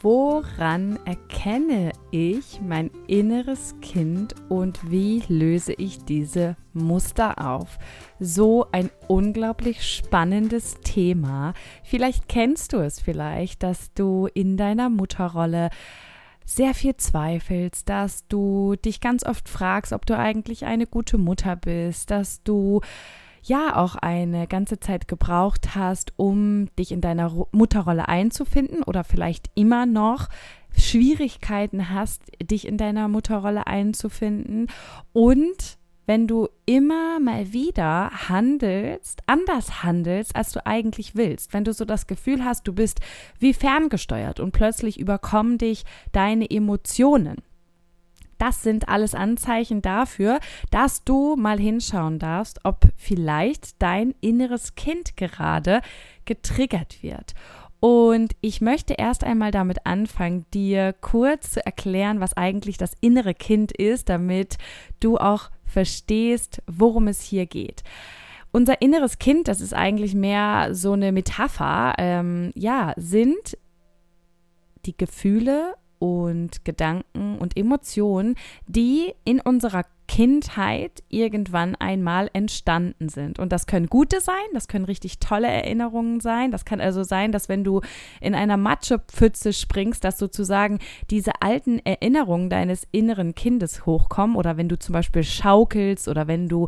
Woran erkenne ich mein inneres Kind und wie löse ich diese Muster auf? So ein unglaublich spannendes Thema. Vielleicht kennst du es vielleicht, dass du in deiner Mutterrolle sehr viel zweifelst, dass du dich ganz oft fragst, ob du eigentlich eine gute Mutter bist, dass du ja auch eine ganze Zeit gebraucht hast, um dich in deiner Mutterrolle einzufinden oder vielleicht immer noch Schwierigkeiten hast, dich in deiner Mutterrolle einzufinden. Und wenn du immer mal wieder handelst, anders handelst, als du eigentlich willst, wenn du so das Gefühl hast, du bist wie ferngesteuert und plötzlich überkommen dich deine Emotionen, das sind alles Anzeichen dafür, dass du mal hinschauen darfst, ob vielleicht dein inneres Kind gerade getriggert wird. Und ich möchte erst einmal damit anfangen, dir kurz zu erklären, was eigentlich das innere Kind ist, damit du auch verstehst, worum es hier geht. Unser inneres Kind, das ist eigentlich mehr so eine Metapher, ähm, ja, sind die Gefühle und Gedanken und Emotionen, die in unserer Kindheit irgendwann einmal entstanden sind. Und das können gute sein, das können richtig tolle Erinnerungen sein. Das kann also sein, dass wenn du in einer Matschepfütze springst, dass sozusagen diese alten Erinnerungen deines inneren Kindes hochkommen. Oder wenn du zum Beispiel schaukelst oder wenn du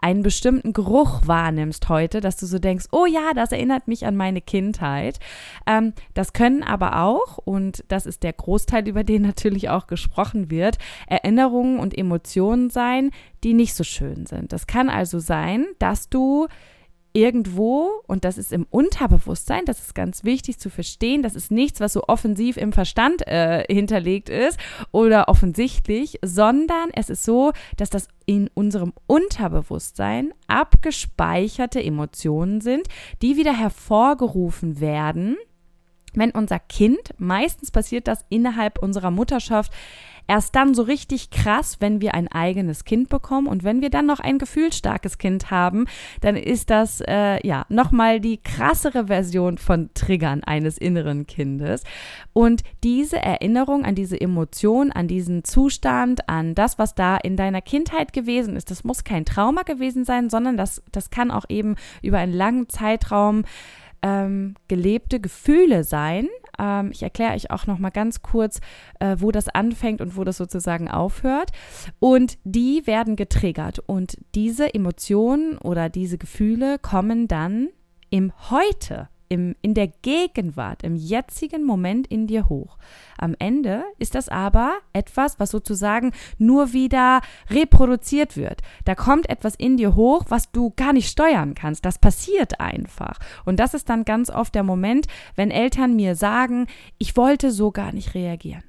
einen bestimmten Geruch wahrnimmst heute, dass du so denkst, oh ja, das erinnert mich an meine Kindheit. Ähm, das können aber auch, und das ist der Großteil, über den natürlich auch gesprochen wird, Erinnerungen und Emotionen sein sein, die nicht so schön sind. Das kann also sein, dass du irgendwo, und das ist im Unterbewusstsein, das ist ganz wichtig zu verstehen, das ist nichts, was so offensiv im Verstand äh, hinterlegt ist oder offensichtlich, sondern es ist so, dass das in unserem Unterbewusstsein abgespeicherte Emotionen sind, die wieder hervorgerufen werden, wenn unser Kind, meistens passiert das innerhalb unserer Mutterschaft, erst dann so richtig krass, wenn wir ein eigenes Kind bekommen und wenn wir dann noch ein gefühlsstarkes Kind haben, dann ist das äh, ja nochmal die krassere Version von Triggern eines inneren Kindes. Und diese Erinnerung an diese Emotion, an diesen Zustand, an das, was da in deiner Kindheit gewesen ist, das muss kein Trauma gewesen sein, sondern das, das kann auch eben über einen langen Zeitraum ähm, gelebte Gefühle sein, ähm, ich erkläre euch auch noch mal ganz kurz, äh, wo das anfängt und wo das sozusagen aufhört. Und die werden getriggert. Und diese Emotionen oder diese Gefühle kommen dann im Heute im, in der Gegenwart, im jetzigen Moment in dir hoch. Am Ende ist das aber etwas, was sozusagen nur wieder reproduziert wird. Da kommt etwas in dir hoch, was du gar nicht steuern kannst. Das passiert einfach. Und das ist dann ganz oft der Moment, wenn Eltern mir sagen, ich wollte so gar nicht reagieren.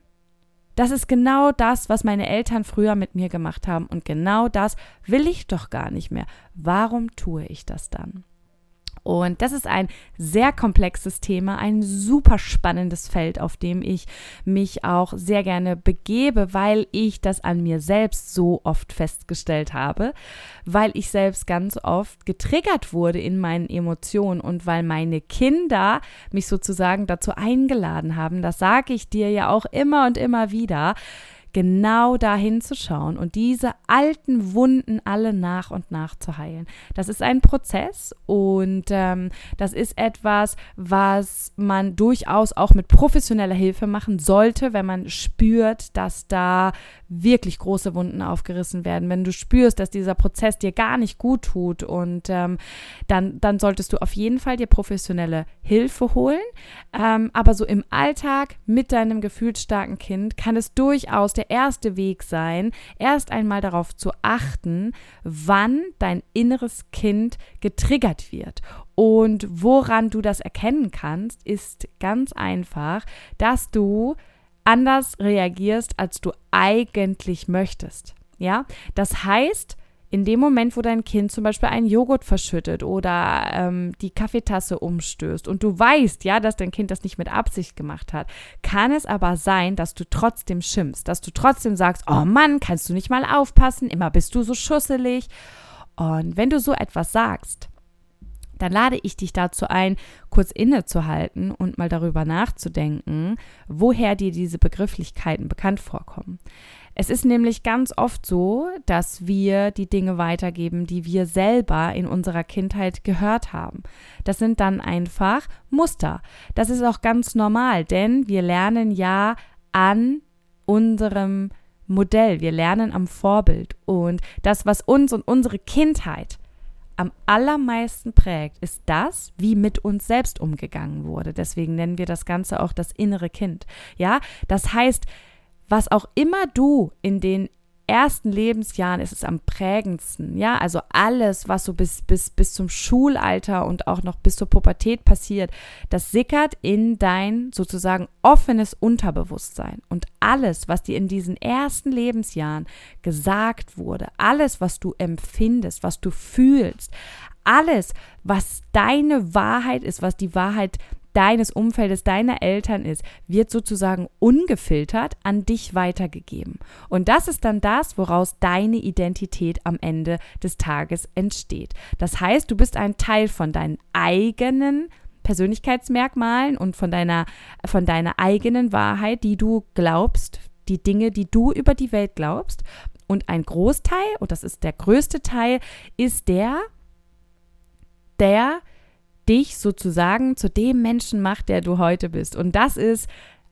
Das ist genau das, was meine Eltern früher mit mir gemacht haben. Und genau das will ich doch gar nicht mehr. Warum tue ich das dann? Und das ist ein sehr komplexes Thema, ein super spannendes Feld, auf dem ich mich auch sehr gerne begebe, weil ich das an mir selbst so oft festgestellt habe, weil ich selbst ganz oft getriggert wurde in meinen Emotionen und weil meine Kinder mich sozusagen dazu eingeladen haben. Das sage ich dir ja auch immer und immer wieder genau dahin zu schauen und diese alten Wunden alle nach und nach zu heilen. Das ist ein Prozess und ähm, das ist etwas, was man durchaus auch mit professioneller Hilfe machen sollte, wenn man spürt, dass da wirklich große Wunden aufgerissen werden, wenn du spürst, dass dieser Prozess dir gar nicht gut tut und ähm, dann, dann solltest du auf jeden Fall dir professionelle Hilfe holen. Ähm, aber so im Alltag mit deinem gefühlsstarken Kind kann es durchaus der erste Weg sein, erst einmal darauf zu achten, wann dein inneres Kind getriggert wird. Und woran du das erkennen kannst, ist ganz einfach, dass du anders reagierst, als du eigentlich möchtest. Ja, das heißt, in dem Moment, wo dein Kind zum Beispiel einen Joghurt verschüttet oder ähm, die Kaffeetasse umstößt und du weißt, ja, dass dein Kind das nicht mit Absicht gemacht hat, kann es aber sein, dass du trotzdem schimpfst, dass du trotzdem sagst, oh Mann, kannst du nicht mal aufpassen, immer bist du so schusselig. Und wenn du so etwas sagst, dann lade ich dich dazu ein, kurz innezuhalten und mal darüber nachzudenken, woher dir diese Begrifflichkeiten bekannt vorkommen. Es ist nämlich ganz oft so, dass wir die Dinge weitergeben, die wir selber in unserer Kindheit gehört haben. Das sind dann einfach Muster. Das ist auch ganz normal, denn wir lernen ja an unserem Modell, wir lernen am Vorbild. Und das, was uns und unsere Kindheit am allermeisten prägt, ist das, wie mit uns selbst umgegangen wurde. Deswegen nennen wir das Ganze auch das innere Kind. Ja, das heißt, was auch immer du in den ersten Lebensjahren ist es am prägendsten. Ja, also alles, was so bis, bis, bis zum Schulalter und auch noch bis zur Pubertät passiert, das sickert in dein sozusagen offenes Unterbewusstsein. Und alles, was dir in diesen ersten Lebensjahren gesagt wurde, alles, was du empfindest, was du fühlst, alles, was deine Wahrheit ist, was die Wahrheit deines Umfeldes, deiner Eltern ist, wird sozusagen ungefiltert an dich weitergegeben. Und das ist dann das, woraus deine Identität am Ende des Tages entsteht. Das heißt, du bist ein Teil von deinen eigenen Persönlichkeitsmerkmalen und von deiner, von deiner eigenen Wahrheit, die du glaubst, die Dinge, die du über die Welt glaubst. Und ein Großteil, und das ist der größte Teil, ist der, der dich sozusagen zu dem Menschen macht, der du heute bist. Und das ist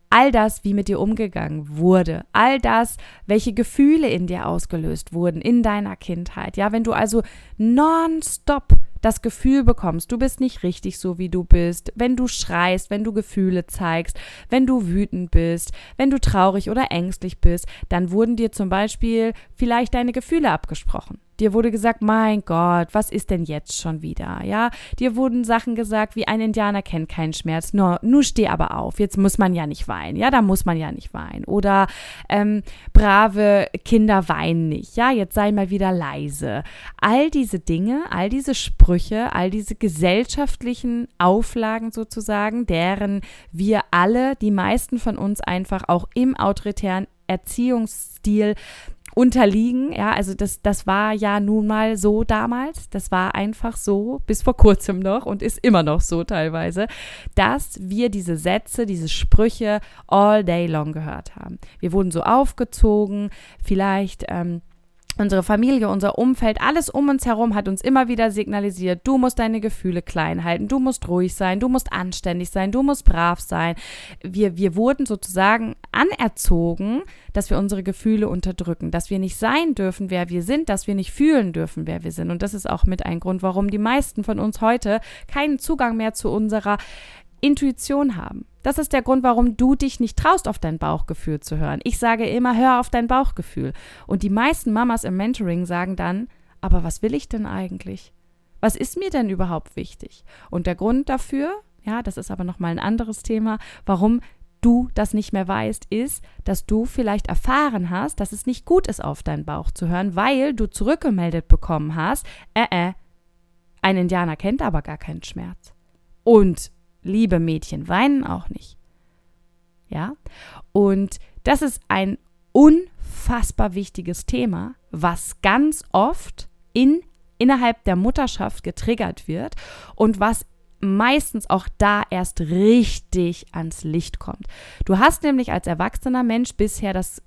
all das, wie mit dir umgegangen wurde, all das, welche Gefühle in dir ausgelöst wurden in deiner Kindheit. Ja, wenn du also nonstop das Gefühl bekommst, du bist nicht richtig so, wie du bist, wenn du schreist, wenn du Gefühle zeigst, wenn du wütend bist, wenn du traurig oder ängstlich bist, dann wurden dir zum Beispiel vielleicht deine Gefühle abgesprochen. Dir wurde gesagt, mein Gott, was ist denn jetzt schon wieder? Ja, dir wurden Sachen gesagt, wie ein Indianer kennt keinen Schmerz. Nur, nur steh aber auf. Jetzt muss man ja nicht weinen. Ja, da muss man ja nicht weinen. Oder ähm, brave Kinder weinen nicht. Ja, jetzt sei mal wieder leise. All diese Dinge, all diese Sprüche, all diese gesellschaftlichen Auflagen sozusagen, deren wir alle, die meisten von uns einfach auch im autoritären Erziehungsstil unterliegen. Ja, also das, das war ja nun mal so damals. Das war einfach so bis vor kurzem noch und ist immer noch so teilweise, dass wir diese Sätze, diese Sprüche all day long gehört haben. Wir wurden so aufgezogen, vielleicht ähm, Unsere Familie, unser Umfeld, alles um uns herum hat uns immer wieder signalisiert, du musst deine Gefühle klein halten, du musst ruhig sein, du musst anständig sein, du musst brav sein. Wir, wir wurden sozusagen anerzogen, dass wir unsere Gefühle unterdrücken, dass wir nicht sein dürfen, wer wir sind, dass wir nicht fühlen dürfen, wer wir sind. Und das ist auch mit ein Grund, warum die meisten von uns heute keinen Zugang mehr zu unserer Intuition haben. Das ist der Grund, warum du dich nicht traust, auf dein Bauchgefühl zu hören. Ich sage immer, hör auf dein Bauchgefühl. Und die meisten Mamas im Mentoring sagen dann, aber was will ich denn eigentlich? Was ist mir denn überhaupt wichtig? Und der Grund dafür, ja, das ist aber nochmal ein anderes Thema, warum du das nicht mehr weißt, ist, dass du vielleicht erfahren hast, dass es nicht gut ist, auf deinen Bauch zu hören, weil du zurückgemeldet bekommen hast, äh, äh, ein Indianer kennt aber gar keinen Schmerz. Und liebe Mädchen weinen auch nicht. Ja? Und das ist ein unfassbar wichtiges Thema, was ganz oft in, innerhalb der Mutterschaft getriggert wird und was meistens auch da erst richtig ans Licht kommt. Du hast nämlich als erwachsener Mensch bisher das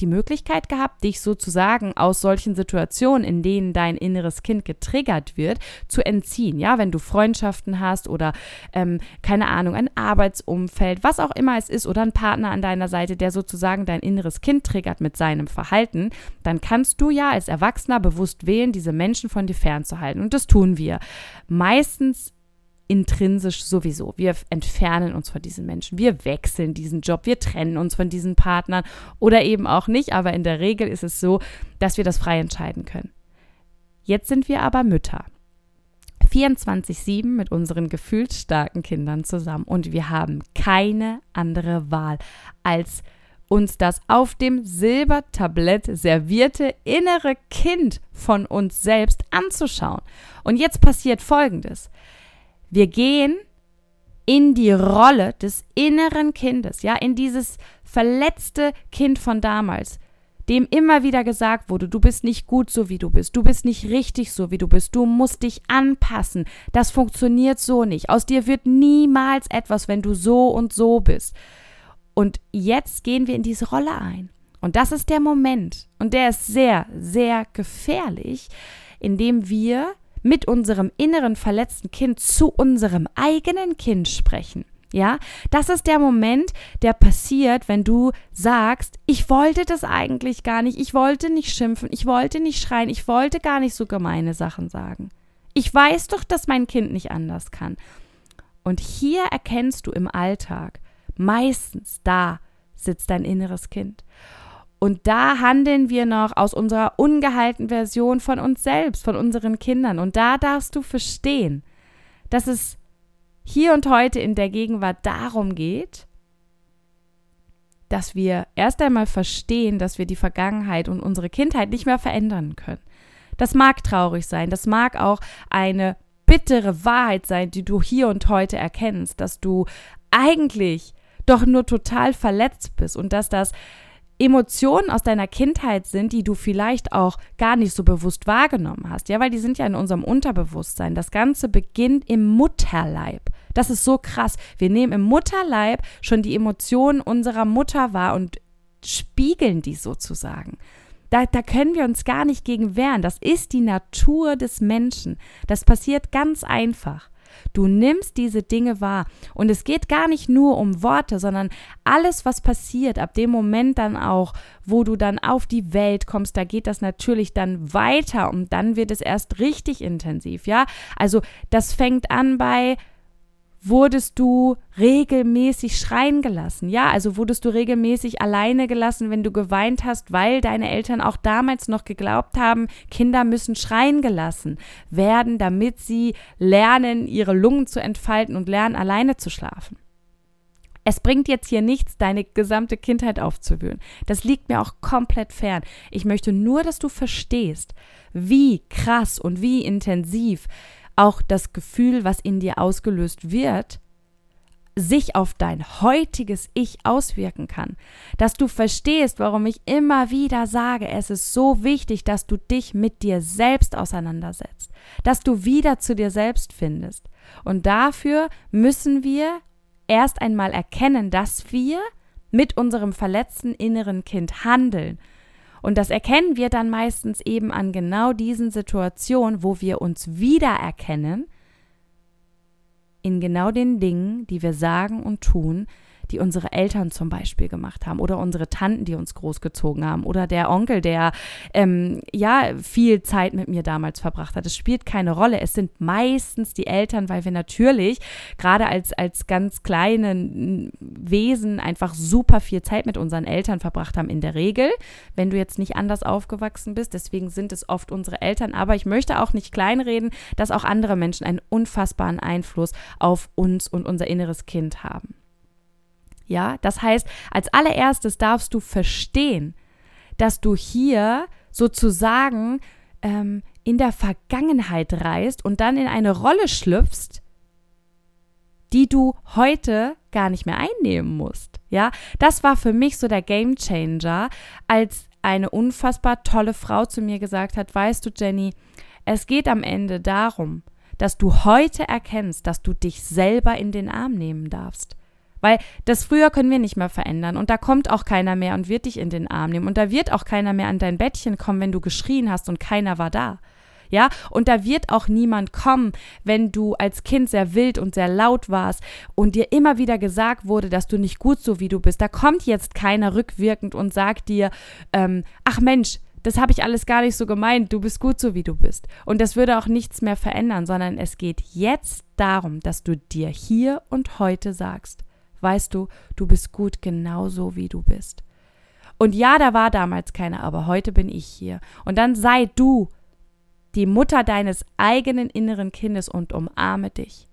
die Möglichkeit gehabt, dich sozusagen aus solchen Situationen, in denen dein inneres Kind getriggert wird, zu entziehen. Ja, wenn du Freundschaften hast oder ähm, keine Ahnung, ein Arbeitsumfeld, was auch immer es ist, oder ein Partner an deiner Seite, der sozusagen dein inneres Kind triggert mit seinem Verhalten, dann kannst du ja als Erwachsener bewusst wählen, diese Menschen von dir fernzuhalten. Und das tun wir. Meistens intrinsisch sowieso. Wir entfernen uns von diesen Menschen. Wir wechseln diesen Job. Wir trennen uns von diesen Partnern oder eben auch nicht. Aber in der Regel ist es so, dass wir das frei entscheiden können. Jetzt sind wir aber Mütter. 24-7 mit unseren gefühlsstarken Kindern zusammen und wir haben keine andere Wahl, als uns das auf dem Silbertablett servierte innere Kind von uns selbst anzuschauen. Und jetzt passiert Folgendes. Wir gehen in die Rolle des inneren Kindes, ja, in dieses verletzte Kind von damals, dem immer wieder gesagt wurde, du bist nicht gut so wie du bist, du bist nicht richtig so wie du bist, du musst dich anpassen, das funktioniert so nicht, aus dir wird niemals etwas, wenn du so und so bist. Und jetzt gehen wir in diese Rolle ein. Und das ist der Moment, und der ist sehr, sehr gefährlich, indem wir mit unserem inneren verletzten Kind zu unserem eigenen Kind sprechen. Ja, das ist der Moment, der passiert, wenn du sagst, ich wollte das eigentlich gar nicht, ich wollte nicht schimpfen, ich wollte nicht schreien, ich wollte gar nicht so gemeine Sachen sagen. Ich weiß doch, dass mein Kind nicht anders kann. Und hier erkennst du im Alltag, meistens da sitzt dein inneres Kind. Und da handeln wir noch aus unserer ungehaltenen Version von uns selbst, von unseren Kindern. Und da darfst du verstehen, dass es hier und heute in der Gegenwart darum geht, dass wir erst einmal verstehen, dass wir die Vergangenheit und unsere Kindheit nicht mehr verändern können. Das mag traurig sein, das mag auch eine bittere Wahrheit sein, die du hier und heute erkennst, dass du eigentlich doch nur total verletzt bist und dass das Emotionen aus deiner Kindheit sind, die du vielleicht auch gar nicht so bewusst wahrgenommen hast, ja, weil die sind ja in unserem Unterbewusstsein. Das Ganze beginnt im Mutterleib. Das ist so krass. Wir nehmen im Mutterleib schon die Emotionen unserer Mutter wahr und spiegeln die sozusagen. Da, da können wir uns gar nicht gegen wehren. Das ist die Natur des Menschen. Das passiert ganz einfach. Du nimmst diese Dinge wahr. Und es geht gar nicht nur um Worte, sondern alles, was passiert, ab dem Moment dann auch, wo du dann auf die Welt kommst, da geht das natürlich dann weiter und dann wird es erst richtig intensiv, ja? Also das fängt an bei wurdest du regelmäßig schreien gelassen? Ja, also wurdest du regelmäßig alleine gelassen, wenn du geweint hast, weil deine Eltern auch damals noch geglaubt haben, Kinder müssen schreien gelassen werden, damit sie lernen, ihre Lungen zu entfalten und lernen, alleine zu schlafen. Es bringt jetzt hier nichts, deine gesamte Kindheit aufzuwühlen. Das liegt mir auch komplett fern. Ich möchte nur, dass du verstehst, wie krass und wie intensiv auch das Gefühl, was in dir ausgelöst wird, sich auf dein heutiges Ich auswirken kann. Dass du verstehst, warum ich immer wieder sage, es ist so wichtig, dass du dich mit dir selbst auseinandersetzt, dass du wieder zu dir selbst findest. Und dafür müssen wir erst einmal erkennen, dass wir mit unserem verletzten inneren Kind handeln und das erkennen wir dann meistens eben an genau diesen Situationen, wo wir uns wiedererkennen in genau den Dingen, die wir sagen und tun, die unsere Eltern zum Beispiel gemacht haben oder unsere Tanten, die uns großgezogen haben oder der Onkel, der ähm, ja viel Zeit mit mir damals verbracht hat. Es spielt keine Rolle. Es sind meistens die Eltern, weil wir natürlich gerade als, als ganz kleine Wesen einfach super viel Zeit mit unseren Eltern verbracht haben in der Regel, wenn du jetzt nicht anders aufgewachsen bist. Deswegen sind es oft unsere Eltern. Aber ich möchte auch nicht kleinreden, dass auch andere Menschen einen unfassbaren Einfluss auf uns und unser inneres Kind haben. Ja, das heißt, als allererstes darfst du verstehen, dass du hier sozusagen ähm, in der Vergangenheit reist und dann in eine Rolle schlüpfst, die du heute gar nicht mehr einnehmen musst. Ja, das war für mich so der Game Changer, als eine unfassbar tolle Frau zu mir gesagt hat, weißt du, Jenny, es geht am Ende darum, dass du heute erkennst, dass du dich selber in den Arm nehmen darfst. Weil das früher können wir nicht mehr verändern und da kommt auch keiner mehr und wird dich in den Arm nehmen und da wird auch keiner mehr an dein Bettchen kommen, wenn du geschrien hast und keiner war da. Ja, und da wird auch niemand kommen, wenn du als Kind sehr wild und sehr laut warst und dir immer wieder gesagt wurde, dass du nicht gut so wie du bist. Da kommt jetzt keiner rückwirkend und sagt dir, ähm, ach Mensch, das habe ich alles gar nicht so gemeint, du bist gut so, wie du bist. Und das würde auch nichts mehr verändern, sondern es geht jetzt darum, dass du dir hier und heute sagst, weißt du, du bist gut genauso, wie du bist. Und ja, da war damals keiner, aber heute bin ich hier. Und dann sei du die Mutter deines eigenen inneren Kindes und umarme dich.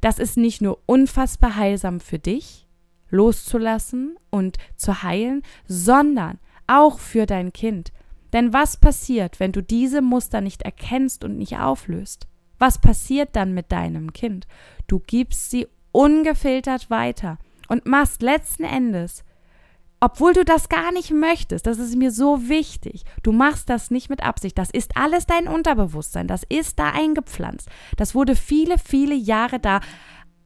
Das ist nicht nur unfassbar heilsam für dich, loszulassen und zu heilen, sondern auch für dein Kind. Denn was passiert, wenn du diese Muster nicht erkennst und nicht auflöst? Was passiert dann mit deinem Kind? Du gibst sie ungefiltert weiter und machst letzten Endes, obwohl du das gar nicht möchtest, das ist mir so wichtig, du machst das nicht mit Absicht, das ist alles dein Unterbewusstsein, das ist da eingepflanzt, das wurde viele, viele Jahre da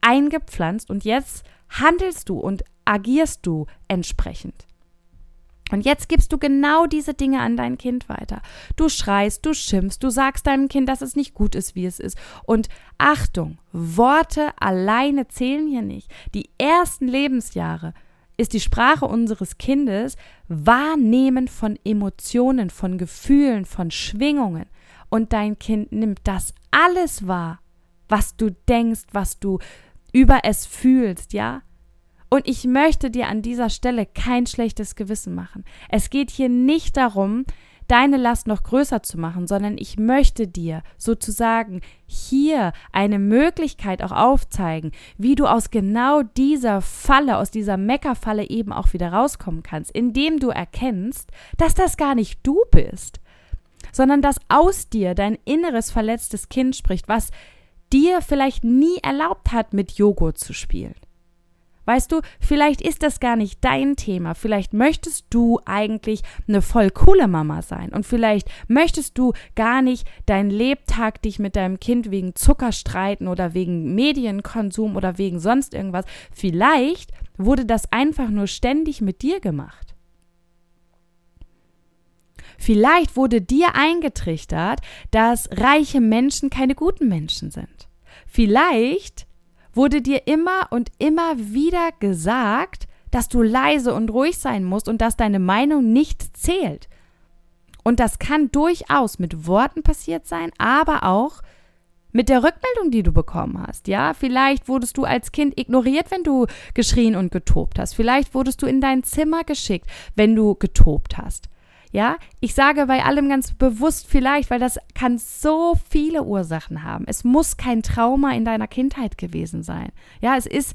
eingepflanzt und jetzt handelst du und agierst du entsprechend. Und jetzt gibst du genau diese Dinge an dein Kind weiter. Du schreist, du schimpfst, du sagst deinem Kind, dass es nicht gut ist, wie es ist. Und Achtung, Worte alleine zählen hier nicht. Die ersten Lebensjahre ist die Sprache unseres Kindes Wahrnehmen von Emotionen, von Gefühlen, von Schwingungen. Und dein Kind nimmt das alles wahr, was du denkst, was du über es fühlst, ja? Und ich möchte dir an dieser Stelle kein schlechtes Gewissen machen. Es geht hier nicht darum, deine Last noch größer zu machen, sondern ich möchte dir sozusagen hier eine Möglichkeit auch aufzeigen, wie du aus genau dieser Falle, aus dieser Meckerfalle eben auch wieder rauskommen kannst, indem du erkennst, dass das gar nicht du bist, sondern dass aus dir dein inneres verletztes Kind spricht, was dir vielleicht nie erlaubt hat, mit Joghurt zu spielen. Weißt du, vielleicht ist das gar nicht dein Thema. Vielleicht möchtest du eigentlich eine voll coole Mama sein. Und vielleicht möchtest du gar nicht deinen Lebtag dich mit deinem Kind wegen Zucker streiten oder wegen Medienkonsum oder wegen sonst irgendwas. Vielleicht wurde das einfach nur ständig mit dir gemacht. Vielleicht wurde dir eingetrichtert, dass reiche Menschen keine guten Menschen sind. Vielleicht wurde dir immer und immer wieder gesagt, dass du leise und ruhig sein musst und dass deine Meinung nicht zählt. Und das kann durchaus mit Worten passiert sein, aber auch mit der Rückmeldung, die du bekommen hast. Ja, vielleicht wurdest du als Kind ignoriert, wenn du geschrien und getobt hast. Vielleicht wurdest du in dein Zimmer geschickt, wenn du getobt hast. Ja, ich sage bei allem ganz bewusst vielleicht, weil das kann so viele Ursachen haben. Es muss kein Trauma in deiner Kindheit gewesen sein. Ja, es ist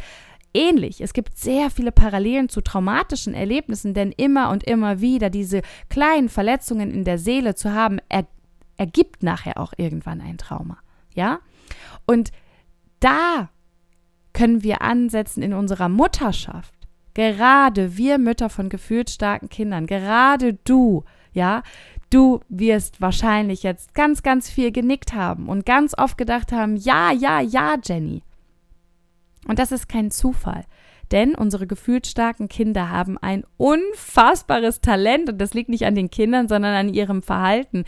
ähnlich. Es gibt sehr viele Parallelen zu traumatischen Erlebnissen, denn immer und immer wieder diese kleinen Verletzungen in der Seele zu haben, er, ergibt nachher auch irgendwann ein Trauma. Ja? Und da können wir ansetzen in unserer Mutterschaft. Gerade wir Mütter von gefühlsstarken Kindern, gerade du, ja, du wirst wahrscheinlich jetzt ganz, ganz viel genickt haben und ganz oft gedacht haben, ja, ja, ja, Jenny. Und das ist kein Zufall. Denn unsere gefühlsstarken Kinder haben ein unfassbares Talent und das liegt nicht an den Kindern, sondern an ihrem Verhalten.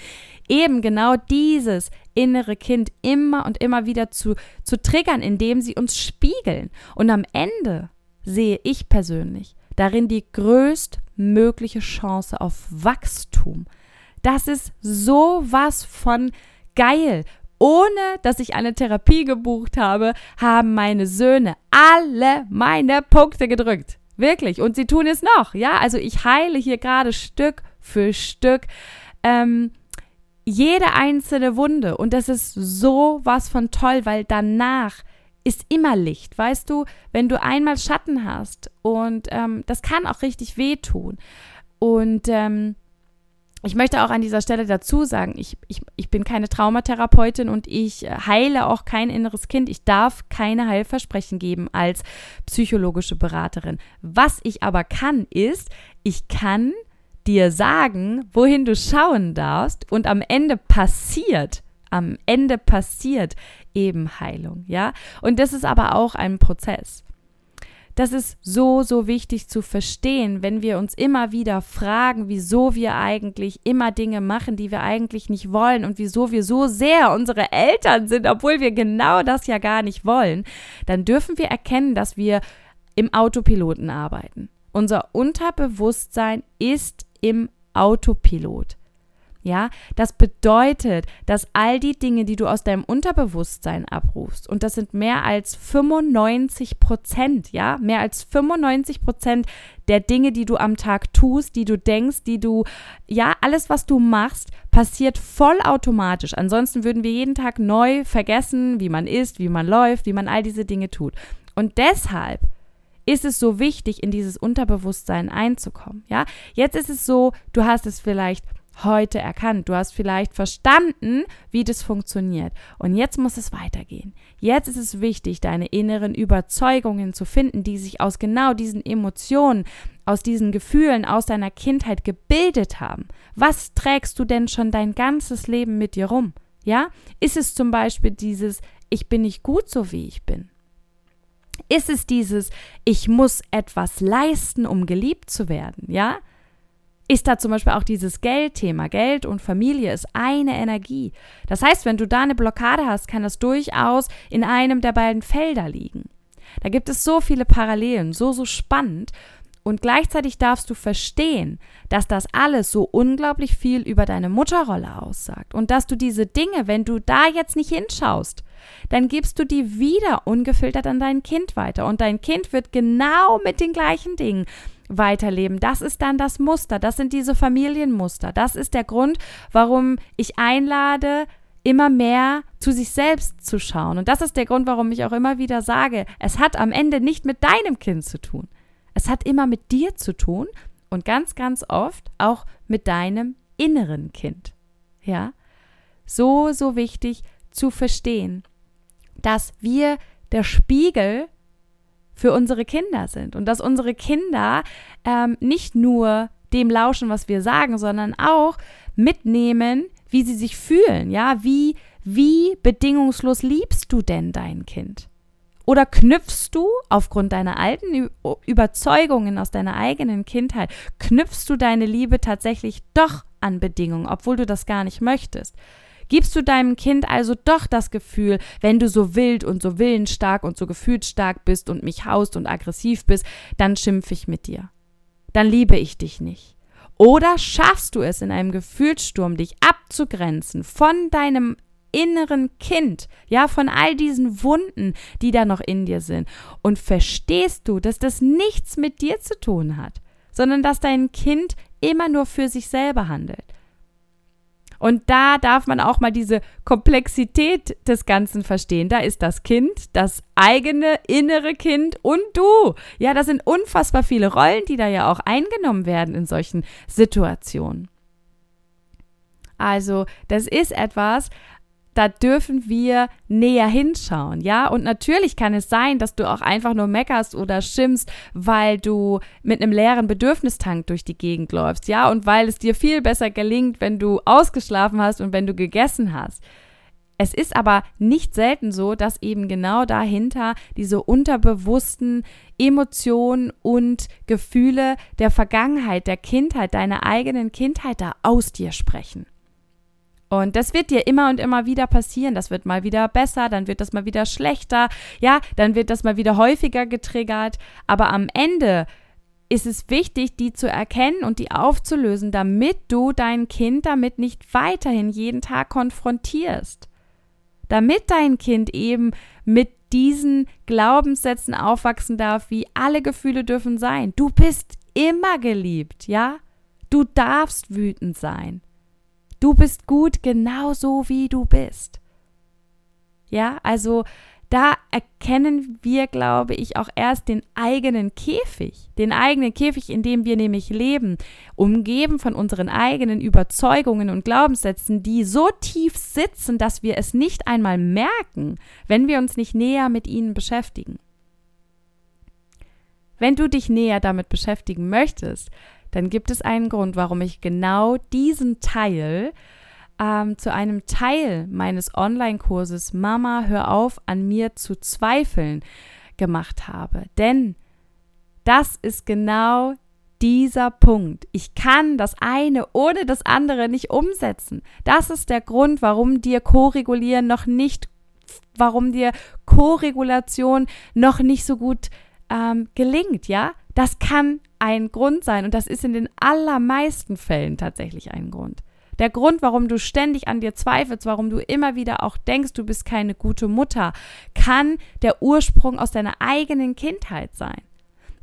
Eben genau dieses innere Kind immer und immer wieder zu, zu triggern, indem sie uns spiegeln. Und am Ende sehe ich persönlich darin die größtmögliche Chance auf Wachstum. Das ist so was von geil. Ohne dass ich eine Therapie gebucht habe, haben meine Söhne alle meine Punkte gedrückt. Wirklich. Und sie tun es noch. Ja, also ich heile hier gerade Stück für Stück. Ähm, jede einzelne Wunde. Und das ist so was von toll, weil danach ist immer Licht, weißt du, wenn du einmal Schatten hast und ähm, das kann auch richtig wehtun. Und ähm, ich möchte auch an dieser Stelle dazu sagen, ich, ich, ich bin keine Traumatherapeutin und ich heile auch kein inneres Kind. Ich darf keine Heilversprechen geben als psychologische Beraterin. Was ich aber kann, ist, ich kann dir sagen, wohin du schauen darfst und am Ende passiert am Ende passiert eben Heilung, ja? Und das ist aber auch ein Prozess. Das ist so, so wichtig zu verstehen, wenn wir uns immer wieder fragen, wieso wir eigentlich immer Dinge machen, die wir eigentlich nicht wollen und wieso wir so sehr unsere Eltern sind, obwohl wir genau das ja gar nicht wollen, dann dürfen wir erkennen, dass wir im Autopiloten arbeiten. Unser Unterbewusstsein ist im Autopilot. Ja, das bedeutet, dass all die Dinge, die du aus deinem Unterbewusstsein abrufst, und das sind mehr als 95 Prozent, ja, mehr als 95 Prozent der Dinge, die du am Tag tust, die du denkst, die du, ja, alles, was du machst, passiert vollautomatisch. Ansonsten würden wir jeden Tag neu vergessen, wie man isst, wie man läuft, wie man all diese Dinge tut. Und deshalb ist es so wichtig, in dieses Unterbewusstsein einzukommen. Ja, jetzt ist es so, du hast es vielleicht heute erkannt. Du hast vielleicht verstanden, wie das funktioniert. Und jetzt muss es weitergehen. Jetzt ist es wichtig, deine inneren Überzeugungen zu finden, die sich aus genau diesen Emotionen, aus diesen Gefühlen aus deiner Kindheit gebildet haben. Was trägst du denn schon dein ganzes Leben mit dir rum? Ja? Ist es zum Beispiel dieses, ich bin nicht gut so, wie ich bin? Ist es dieses, ich muss etwas leisten, um geliebt zu werden? Ja? Ist da zum Beispiel auch dieses Geldthema. Geld und Familie ist eine Energie. Das heißt, wenn du da eine Blockade hast, kann das durchaus in einem der beiden Felder liegen. Da gibt es so viele Parallelen, so, so spannend. Und gleichzeitig darfst du verstehen, dass das alles so unglaublich viel über deine Mutterrolle aussagt. Und dass du diese Dinge, wenn du da jetzt nicht hinschaust, dann gibst du die wieder ungefiltert an dein Kind weiter. Und dein Kind wird genau mit den gleichen Dingen weiterleben. Das ist dann das Muster, das sind diese Familienmuster. Das ist der Grund, warum ich einlade, immer mehr zu sich selbst zu schauen. Und das ist der Grund, warum ich auch immer wieder sage, es hat am Ende nicht mit deinem Kind zu tun. Es hat immer mit dir zu tun und ganz, ganz oft auch mit deinem inneren Kind. Ja? So, so wichtig zu verstehen, dass wir der Spiegel für unsere Kinder sind und dass unsere Kinder ähm, nicht nur dem lauschen, was wir sagen, sondern auch mitnehmen, wie sie sich fühlen. Ja, wie, wie bedingungslos liebst du denn dein Kind? Oder knüpfst du aufgrund deiner alten Überzeugungen aus deiner eigenen Kindheit, knüpfst du deine Liebe tatsächlich doch an Bedingungen, obwohl du das gar nicht möchtest? Gibst du deinem Kind also doch das Gefühl, wenn du so wild und so willensstark und so gefühlsstark bist und mich haust und aggressiv bist, dann schimpfe ich mit dir. Dann liebe ich dich nicht. Oder schaffst du es in einem Gefühlssturm, dich abzugrenzen von deinem inneren Kind, ja, von all diesen Wunden, die da noch in dir sind. Und verstehst du, dass das nichts mit dir zu tun hat, sondern dass dein Kind immer nur für sich selber handelt. Und da darf man auch mal diese Komplexität des Ganzen verstehen. Da ist das Kind, das eigene innere Kind und du. Ja, das sind unfassbar viele Rollen, die da ja auch eingenommen werden in solchen Situationen. Also, das ist etwas, da dürfen wir näher hinschauen, ja? Und natürlich kann es sein, dass du auch einfach nur meckerst oder schimpfst, weil du mit einem leeren Bedürfnistank durch die Gegend läufst, ja? Und weil es dir viel besser gelingt, wenn du ausgeschlafen hast und wenn du gegessen hast. Es ist aber nicht selten so, dass eben genau dahinter diese unterbewussten Emotionen und Gefühle der Vergangenheit, der Kindheit, deiner eigenen Kindheit da aus dir sprechen. Und das wird dir immer und immer wieder passieren. Das wird mal wieder besser, dann wird das mal wieder schlechter, ja, dann wird das mal wieder häufiger getriggert. Aber am Ende ist es wichtig, die zu erkennen und die aufzulösen, damit du dein Kind damit nicht weiterhin jeden Tag konfrontierst. Damit dein Kind eben mit diesen Glaubenssätzen aufwachsen darf, wie alle Gefühle dürfen sein. Du bist immer geliebt, ja? Du darfst wütend sein. Du bist gut genauso wie du bist. Ja, also da erkennen wir, glaube ich, auch erst den eigenen Käfig, den eigenen Käfig, in dem wir nämlich leben, umgeben von unseren eigenen Überzeugungen und Glaubenssätzen, die so tief sitzen, dass wir es nicht einmal merken, wenn wir uns nicht näher mit ihnen beschäftigen. Wenn du dich näher damit beschäftigen möchtest, dann gibt es einen Grund, warum ich genau diesen Teil ähm, zu einem Teil meines Online-Kurses Mama, hör auf, an mir zu zweifeln gemacht habe. Denn das ist genau dieser Punkt. Ich kann das eine ohne das andere nicht umsetzen. Das ist der Grund, warum dir Co-Regulieren noch nicht, warum dir Co-Regulation noch nicht so gut ähm, gelingt, ja? Das kann ein Grund sein und das ist in den allermeisten Fällen tatsächlich ein Grund. Der Grund, warum du ständig an dir zweifelst, warum du immer wieder auch denkst, du bist keine gute Mutter, kann der Ursprung aus deiner eigenen Kindheit sein.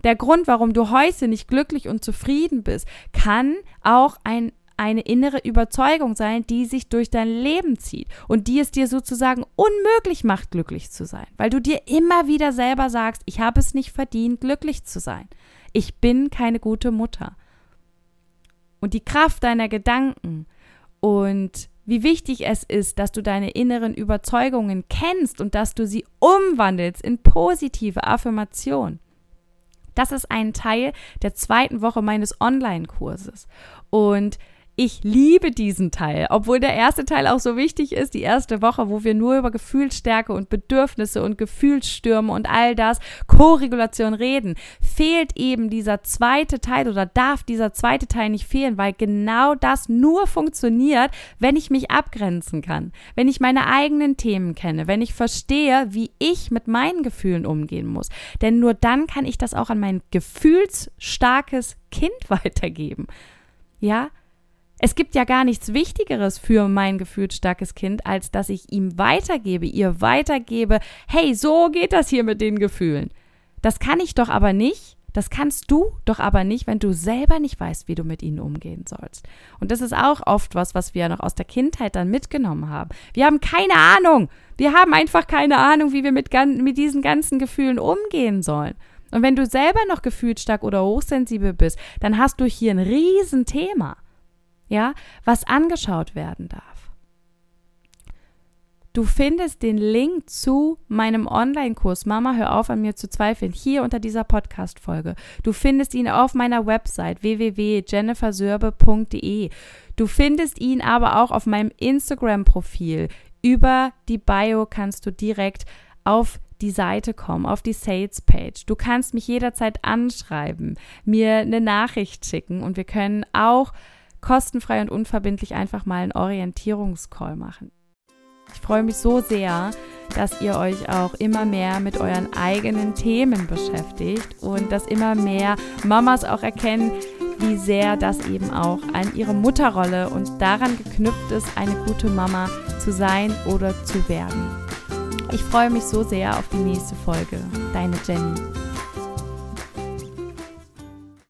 Der Grund, warum du heute nicht glücklich und zufrieden bist, kann auch ein eine innere Überzeugung sein, die sich durch dein Leben zieht und die es dir sozusagen unmöglich macht, glücklich zu sein, weil du dir immer wieder selber sagst, ich habe es nicht verdient, glücklich zu sein. Ich bin keine gute Mutter. Und die Kraft deiner Gedanken und wie wichtig es ist, dass du deine inneren Überzeugungen kennst und dass du sie umwandelst in positive Affirmation. Das ist ein Teil der zweiten Woche meines Online-Kurses. Und ich liebe diesen Teil, obwohl der erste Teil auch so wichtig ist, die erste Woche, wo wir nur über Gefühlsstärke und Bedürfnisse und Gefühlsstürme und all das, Koregulation reden, fehlt eben dieser zweite Teil oder darf dieser zweite Teil nicht fehlen, weil genau das nur funktioniert, wenn ich mich abgrenzen kann, wenn ich meine eigenen Themen kenne, wenn ich verstehe, wie ich mit meinen Gefühlen umgehen muss. Denn nur dann kann ich das auch an mein gefühlsstarkes Kind weitergeben. Ja, es gibt ja gar nichts Wichtigeres für mein gefühlsstarkes Kind, als dass ich ihm weitergebe, ihr weitergebe, hey, so geht das hier mit den Gefühlen. Das kann ich doch aber nicht, das kannst du doch aber nicht, wenn du selber nicht weißt, wie du mit ihnen umgehen sollst. Und das ist auch oft was, was wir noch aus der Kindheit dann mitgenommen haben. Wir haben keine Ahnung. Wir haben einfach keine Ahnung, wie wir mit, mit diesen ganzen Gefühlen umgehen sollen. Und wenn du selber noch gefühlsstark oder hochsensibel bist, dann hast du hier ein Riesenthema ja, was angeschaut werden darf. Du findest den Link zu meinem Online-Kurs Mama, hör auf an mir zu zweifeln, hier unter dieser Podcast-Folge. Du findest ihn auf meiner Website www.jennifersörbe.de. Du findest ihn aber auch auf meinem Instagram-Profil. Über die Bio kannst du direkt auf die Seite kommen, auf die Sales-Page. Du kannst mich jederzeit anschreiben, mir eine Nachricht schicken und wir können auch kostenfrei und unverbindlich einfach mal einen Orientierungscall machen. Ich freue mich so sehr, dass ihr euch auch immer mehr mit euren eigenen Themen beschäftigt und dass immer mehr Mamas auch erkennen, wie sehr das eben auch an ihre Mutterrolle und daran geknüpft ist, eine gute Mama zu sein oder zu werden. Ich freue mich so sehr auf die nächste Folge. Deine Jenny.